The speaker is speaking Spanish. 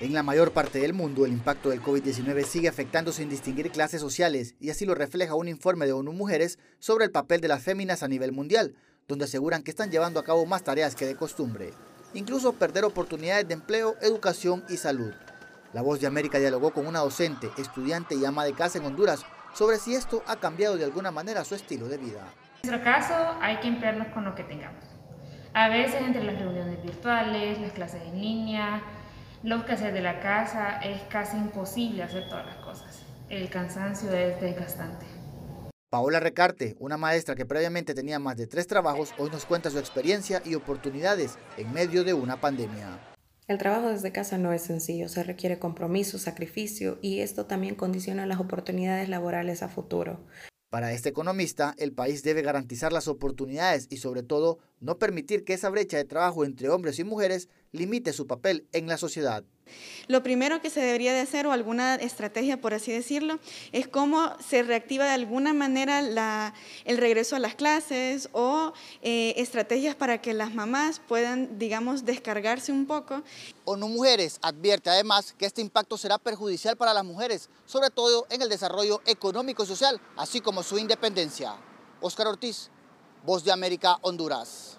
En la mayor parte del mundo, el impacto del COVID-19 sigue afectando sin distinguir clases sociales, y así lo refleja un informe de ONU Mujeres sobre el papel de las féminas a nivel mundial, donde aseguran que están llevando a cabo más tareas que de costumbre, incluso perder oportunidades de empleo, educación y salud. La Voz de América dialogó con una docente, estudiante y ama de casa en Honduras sobre si esto ha cambiado de alguna manera su estilo de vida. En nuestro caso, hay que emplearnos con lo que tengamos. A veces entre las reuniones virtuales, las clases en línea, los quehaceres de la casa, es casi imposible hacer todas las cosas. El cansancio es desgastante. Paola Recarte, una maestra que previamente tenía más de tres trabajos, hoy nos cuenta su experiencia y oportunidades en medio de una pandemia. El trabajo desde casa no es sencillo, se requiere compromiso, sacrificio y esto también condiciona las oportunidades laborales a futuro. Para este economista, el país debe garantizar las oportunidades y sobre todo no permitir que esa brecha de trabajo entre hombres y mujeres limite su papel en la sociedad. Lo primero que se debería de hacer, o alguna estrategia por así decirlo, es cómo se reactiva de alguna manera la, el regreso a las clases o eh, estrategias para que las mamás puedan, digamos, descargarse un poco. ONU Mujeres advierte además que este impacto será perjudicial para las mujeres, sobre todo en el desarrollo económico y social, así como su independencia. Oscar Ortiz, Voz de América, Honduras.